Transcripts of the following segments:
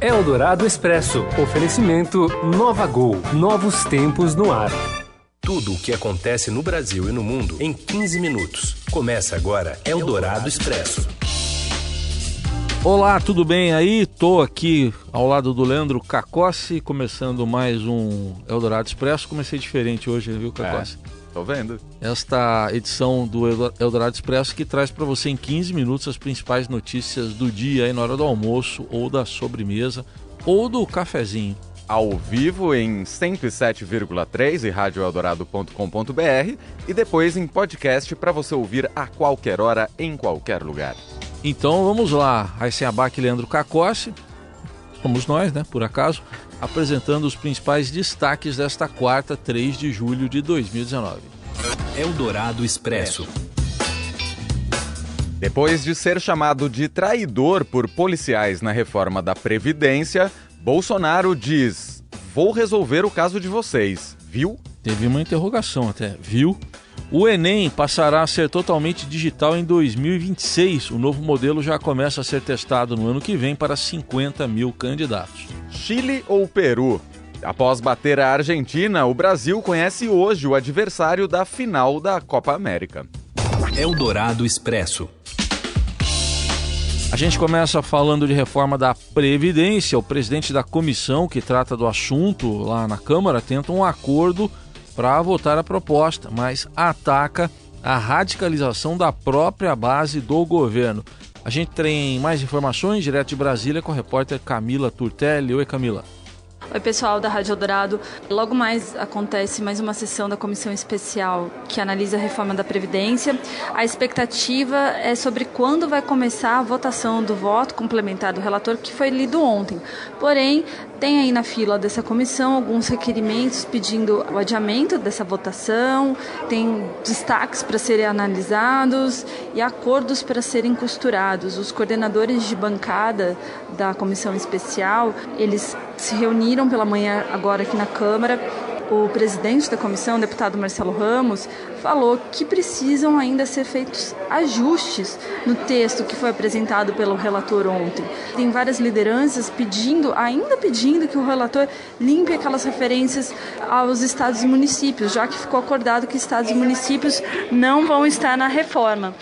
Eldorado Expresso. Oferecimento Nova Gol. Novos tempos no ar. Tudo o que acontece no Brasil e no mundo em 15 minutos. Começa agora Eldorado Expresso. Olá, tudo bem aí? Tô aqui ao lado do Leandro Cacossi, começando mais um Eldorado Expresso. Comecei diferente hoje, viu, Cacossi? É, tô vendo. Esta edição do Eldorado Expresso que traz para você em 15 minutos as principais notícias do dia aí na hora do almoço ou da sobremesa ou do cafezinho ao vivo em 107,3 e radioeldorado.com.br e depois em podcast para você ouvir a qualquer hora, em qualquer lugar. Então vamos lá, Raíssen Abac e Leandro Cacossi, somos nós, né, por acaso, apresentando os principais destaques desta quarta, 3 de julho de 2019. Eldorado Expresso. Depois de ser chamado de traidor por policiais na reforma da Previdência, Bolsonaro diz: Vou resolver o caso de vocês, viu? Teve uma interrogação até, viu? O Enem passará a ser totalmente digital em 2026. O novo modelo já começa a ser testado no ano que vem para 50 mil candidatos. Chile ou Peru? Após bater a Argentina, o Brasil conhece hoje o adversário da final da Copa América. Eldorado Expresso. A gente começa falando de reforma da Previdência. O presidente da comissão que trata do assunto lá na Câmara tenta um acordo para votar a proposta, mas ataca a radicalização da própria base do governo. A gente tem mais informações direto de Brasília com a repórter Camila Turtelli. Oi, Camila. Oi, pessoal da Rádio Eldorado. Logo mais acontece mais uma sessão da comissão especial que analisa a reforma da Previdência. A expectativa é sobre quando vai começar a votação do voto complementar do relator, que foi lido ontem. Porém, tem aí na fila dessa comissão alguns requerimentos pedindo o adiamento dessa votação, tem destaques para serem analisados e acordos para serem costurados. Os coordenadores de bancada da comissão especial, eles se reuniram pela manhã agora aqui na Câmara o presidente da comissão, o deputado Marcelo Ramos, falou que precisam ainda ser feitos ajustes no texto que foi apresentado pelo relator ontem. Tem várias lideranças pedindo, ainda pedindo que o relator limpe aquelas referências aos estados e municípios, já que ficou acordado que estados e municípios não vão estar na reforma.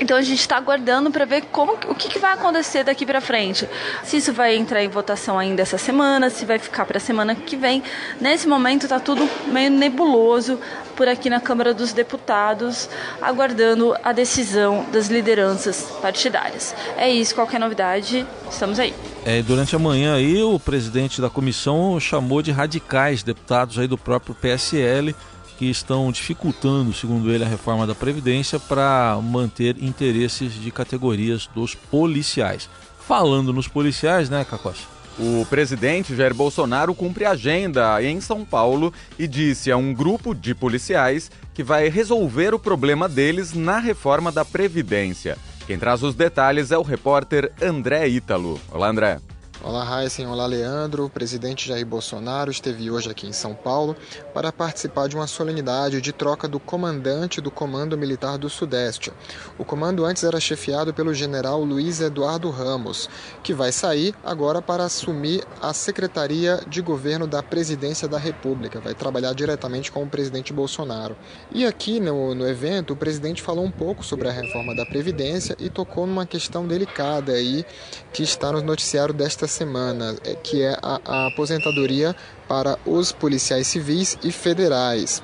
Então a gente está aguardando para ver como, o que, que vai acontecer daqui para frente. Se isso vai entrar em votação ainda essa semana, se vai ficar para a semana que vem. Nesse momento está tudo meio nebuloso por aqui na Câmara dos Deputados, aguardando a decisão das lideranças partidárias. É isso, qualquer novidade, estamos aí. É, durante a manhã aí o presidente da comissão chamou de radicais deputados aí do próprio PSL que estão dificultando, segundo ele, a reforma da Previdência para manter interesses de categorias dos policiais. Falando nos policiais, né, Cacos? O presidente Jair Bolsonaro cumpre agenda em São Paulo e disse a um grupo de policiais que vai resolver o problema deles na reforma da Previdência. Quem traz os detalhes é o repórter André Ítalo. Olá, André. Olá, Heisen. Olá, Leandro. O presidente Jair Bolsonaro esteve hoje aqui em São Paulo para participar de uma solenidade de troca do comandante do Comando Militar do Sudeste. O comando antes era chefiado pelo general Luiz Eduardo Ramos, que vai sair agora para assumir a Secretaria de Governo da Presidência da República. Vai trabalhar diretamente com o presidente Bolsonaro. E aqui no, no evento, o presidente falou um pouco sobre a reforma da Previdência e tocou numa questão delicada aí que está no noticiário desta semana, é, que é a, a aposentadoria para os policiais civis e federais.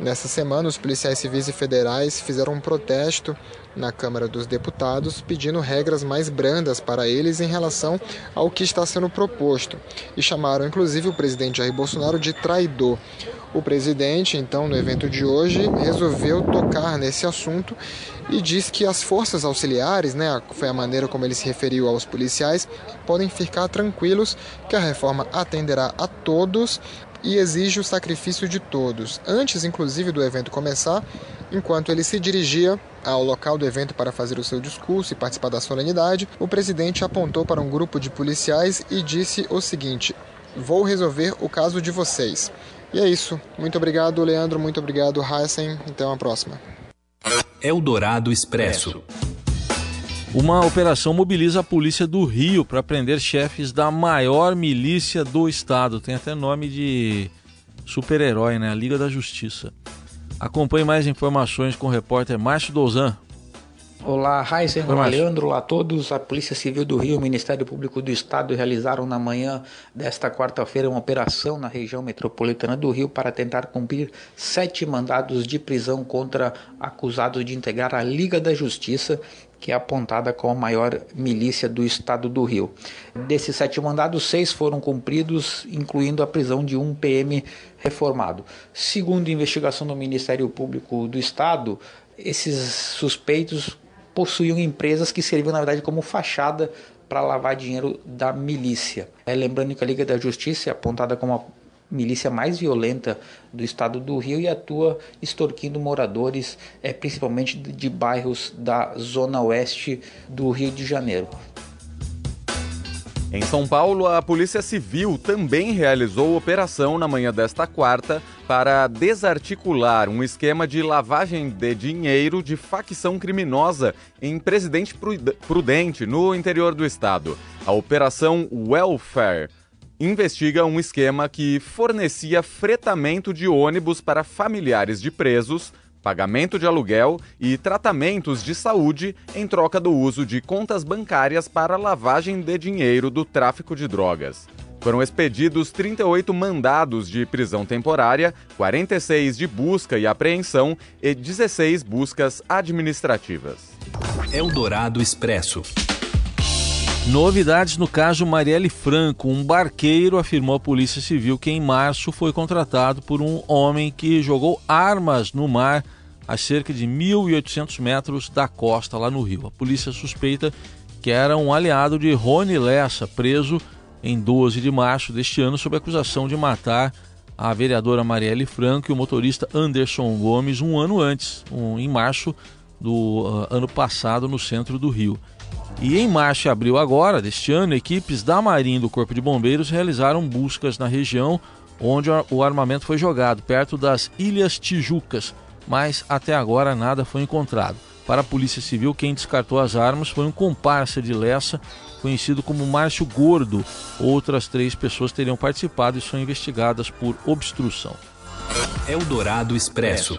Nessa semana, os policiais civis e federais fizeram um protesto na Câmara dos Deputados pedindo regras mais brandas para eles em relação ao que está sendo proposto e chamaram inclusive o presidente Jair Bolsonaro de traidor. O presidente, então, no evento de hoje, resolveu tocar nesse assunto e diz que as forças auxiliares, né, foi a maneira como ele se referiu aos policiais, podem ficar tranquilos que a reforma atenderá a todos e exige o sacrifício de todos. Antes, inclusive, do evento começar, enquanto ele se dirigia ao local do evento para fazer o seu discurso e participar da solenidade, o presidente apontou para um grupo de policiais e disse o seguinte: Vou resolver o caso de vocês. E é isso. Muito obrigado, Leandro. Muito obrigado, Heisen. Até uma próxima. Eldorado Expresso. Uma operação mobiliza a polícia do Rio para prender chefes da maior milícia do estado. Tem até nome de super-herói, né? A Liga da Justiça. Acompanhe mais informações com o repórter Márcio Douzan. Olá, Raíssen, olá, Leandro, olá a todos. A Polícia Civil do Rio e o Ministério Público do Estado realizaram na manhã desta quarta-feira uma operação na região metropolitana do Rio para tentar cumprir sete mandados de prisão contra acusados de integrar a Liga da Justiça, que é apontada como a maior milícia do estado do Rio. Desses sete mandados, seis foram cumpridos, incluindo a prisão de um PM reformado. Segundo investigação do Ministério Público do Estado, esses suspeitos possuíam empresas que serviam, na verdade, como fachada para lavar dinheiro da milícia. É, lembrando que a Liga da Justiça é apontada como a milícia mais violenta do estado do Rio e atua extorquindo moradores, é, principalmente de, de bairros da zona oeste do Rio de Janeiro. Em São Paulo, a Polícia Civil também realizou operação na manhã desta quarta para desarticular um esquema de lavagem de dinheiro de facção criminosa em Presidente Prudente, no interior do estado. A Operação Welfare investiga um esquema que fornecia fretamento de ônibus para familiares de presos pagamento de aluguel e tratamentos de saúde em troca do uso de contas bancárias para lavagem de dinheiro do tráfico de drogas. Foram expedidos 38 mandados de prisão temporária, 46 de busca e apreensão e 16 buscas administrativas. Eldorado Expresso. Novidades no caso Marielle Franco. Um barqueiro afirmou à Polícia Civil que em março foi contratado por um homem que jogou armas no mar a cerca de 1.800 metros da costa, lá no Rio. A polícia suspeita que era um aliado de Rony Lessa, preso em 12 de março deste ano sob acusação de matar a vereadora Marielle Franco e o motorista Anderson Gomes um ano antes, um, em março do uh, ano passado, no centro do Rio. E em março e abril agora, deste ano, equipes da Marinha e do Corpo de Bombeiros realizaram buscas na região onde o armamento foi jogado, perto das Ilhas Tijucas, mas até agora nada foi encontrado. Para a Polícia Civil, quem descartou as armas foi um comparsa de Lessa, conhecido como Márcio Gordo. Outras três pessoas teriam participado e são investigadas por obstrução. Eldorado Expresso.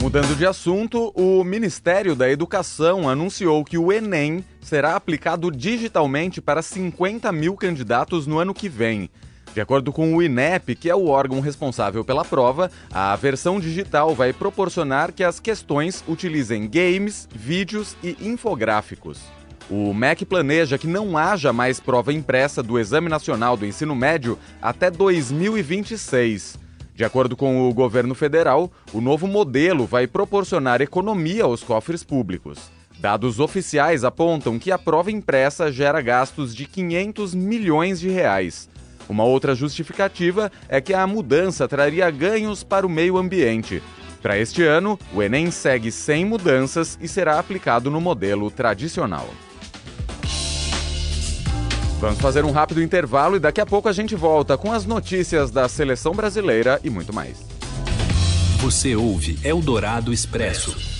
Mudando de assunto, o Ministério da Educação anunciou que o Enem será aplicado digitalmente para 50 mil candidatos no ano que vem. De acordo com o INEP, que é o órgão responsável pela prova, a versão digital vai proporcionar que as questões utilizem games, vídeos e infográficos. O MEC planeja que não haja mais prova impressa do Exame Nacional do Ensino Médio até 2026. De acordo com o governo federal, o novo modelo vai proporcionar economia aos cofres públicos. Dados oficiais apontam que a prova impressa gera gastos de 500 milhões de reais. Uma outra justificativa é que a mudança traria ganhos para o meio ambiente. Para este ano, o Enem segue sem mudanças e será aplicado no modelo tradicional. Vamos fazer um rápido intervalo e daqui a pouco a gente volta com as notícias da seleção brasileira e muito mais. Você ouve Eldorado Expresso.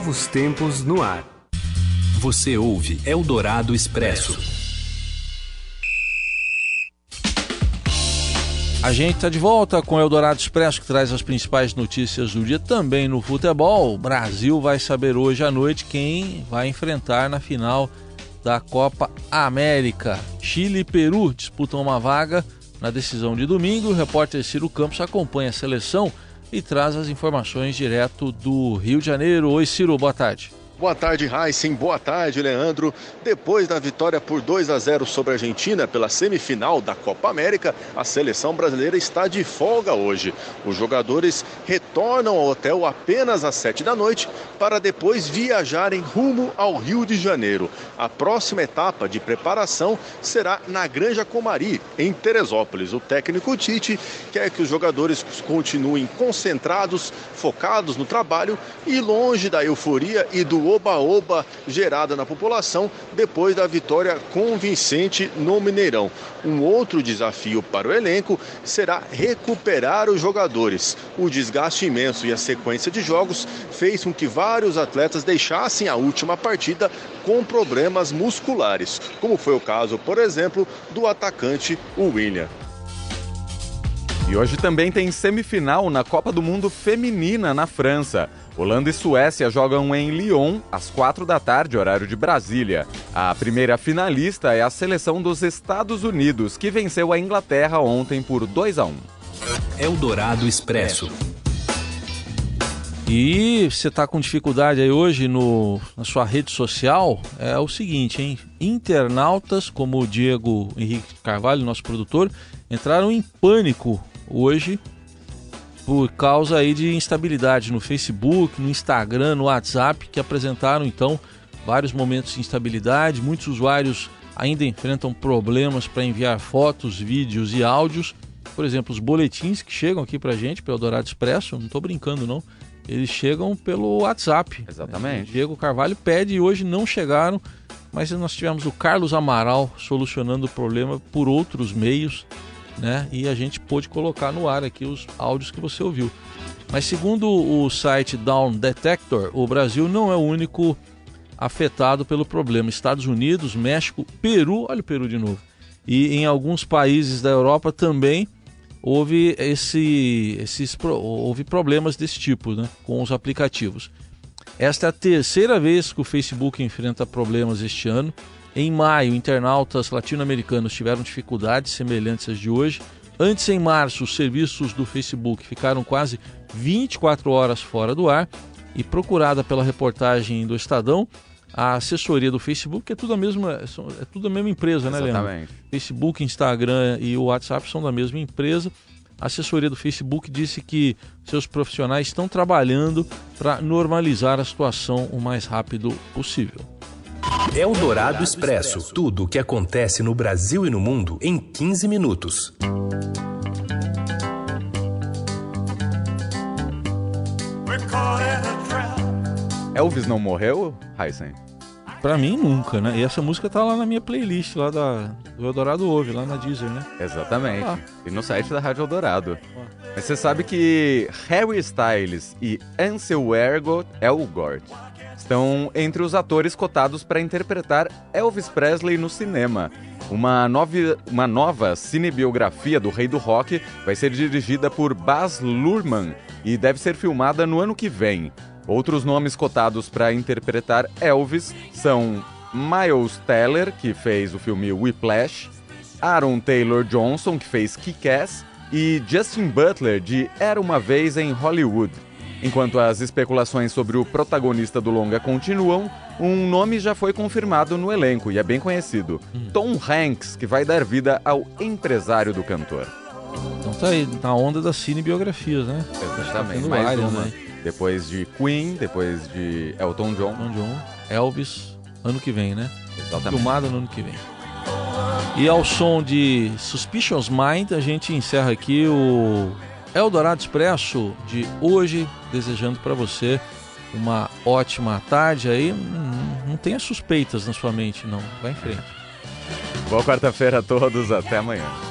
Novos tempos no ar. Você ouve Eldorado Expresso. A gente está de volta com o Eldorado Expresso, que traz as principais notícias do dia também no futebol. O Brasil vai saber hoje à noite quem vai enfrentar na final da Copa América. Chile e Peru disputam uma vaga na decisão de domingo. O repórter Ciro Campos acompanha a seleção e traz as informações direto do Rio de Janeiro. Oi, Ciro, boa tarde. Boa tarde, Heisen. Boa tarde, Leandro. Depois da vitória por 2 a 0 sobre a Argentina pela semifinal da Copa América, a seleção brasileira está de folga hoje. Os jogadores retornam ao hotel apenas às 7 da noite para depois viajarem rumo ao Rio de Janeiro. A próxima etapa de preparação será na Granja Comari, em Teresópolis. O técnico Tite quer que os jogadores continuem concentrados, focados no trabalho e longe da euforia e do oba-oba gerada na população depois da vitória convincente no Mineirão. Um outro desafio para o elenco será recuperar os jogadores. O desgaste imenso e a sequência de jogos fez com que vários atletas deixassem a última partida com problemas musculares, como foi o caso, por exemplo, do atacante William. E hoje também tem semifinal na Copa do Mundo Feminina na França. Holanda e Suécia jogam em Lyon às quatro da tarde, horário de Brasília. A primeira finalista é a seleção dos Estados Unidos, que venceu a Inglaterra ontem por 2 a 1. Eldorado Expresso. E você está com dificuldade aí hoje no, na sua rede social, é o seguinte, hein? Internautas como o Diego Henrique Carvalho, nosso produtor, entraram em pânico hoje por causa aí de instabilidade no Facebook, no Instagram, no WhatsApp, que apresentaram então vários momentos de instabilidade. Muitos usuários ainda enfrentam problemas para enviar fotos, vídeos e áudios. Por exemplo, os boletins que chegam aqui para a gente pelo Dourado Expresso, não estou brincando não, eles chegam pelo WhatsApp. Exatamente. O Diego Carvalho pede e hoje não chegaram, mas nós tivemos o Carlos Amaral solucionando o problema por outros meios né? E a gente pôde colocar no ar aqui os áudios que você ouviu. Mas segundo o site Down Detector, o Brasil não é o único afetado pelo problema. Estados Unidos, México, Peru, olha o Peru de novo. E em alguns países da Europa também houve esse, esses houve problemas desse tipo, né, com os aplicativos. Esta é a terceira vez que o Facebook enfrenta problemas este ano. Em maio, internautas latino-americanos tiveram dificuldades semelhantes às de hoje. Antes, em março, os serviços do Facebook ficaram quase 24 horas fora do ar. E procurada pela reportagem do Estadão, a assessoria do Facebook, é tudo a mesma, é tudo a mesma empresa, né, Leandro? Exatamente. Facebook, Instagram e o WhatsApp são da mesma empresa. A assessoria do Facebook disse que seus profissionais estão trabalhando para normalizar a situação o mais rápido possível. Eldorado Expresso. Tudo o que acontece no Brasil e no mundo em 15 minutos. Elvis não morreu, Heisen? Pra mim, nunca, né? E essa música tá lá na minha playlist, lá da, do Eldorado Ouve, lá na Deezer, né? Exatamente. Ah. E no site da Rádio Eldorado. Ah. Mas você sabe que Harry Styles e Ansel Elgort, Elgort estão entre os atores cotados para interpretar Elvis Presley no cinema. Uma, nova, uma nova cinebiografia do rei do rock vai ser dirigida por Baz Luhrmann e deve ser filmada no ano que vem. Outros nomes cotados para interpretar Elvis são Miles Teller, que fez o filme Whiplash, Aaron Taylor Johnson, que fez Kick-Ass, e Justin Butler, de Era Uma Vez em Hollywood. Enquanto as especulações sobre o protagonista do longa continuam, um nome já foi confirmado no elenco e é bem conhecido. Tom Hanks, que vai dar vida ao empresário do cantor. Então tá aí, na onda das cinebiografias, né? Exatamente, tá mais área, uma. Né? Depois de Queen, depois de Elton John. Elton John, Elvis, ano que vem, né? Exatamente. Filmada no ano que vem. E ao som de Suspicious Mind, a gente encerra aqui o Eldorado Expresso de hoje, desejando para você uma ótima tarde aí. Não, não tenha suspeitas na sua mente, não. Vai em frente. Boa quarta-feira a todos, até amanhã.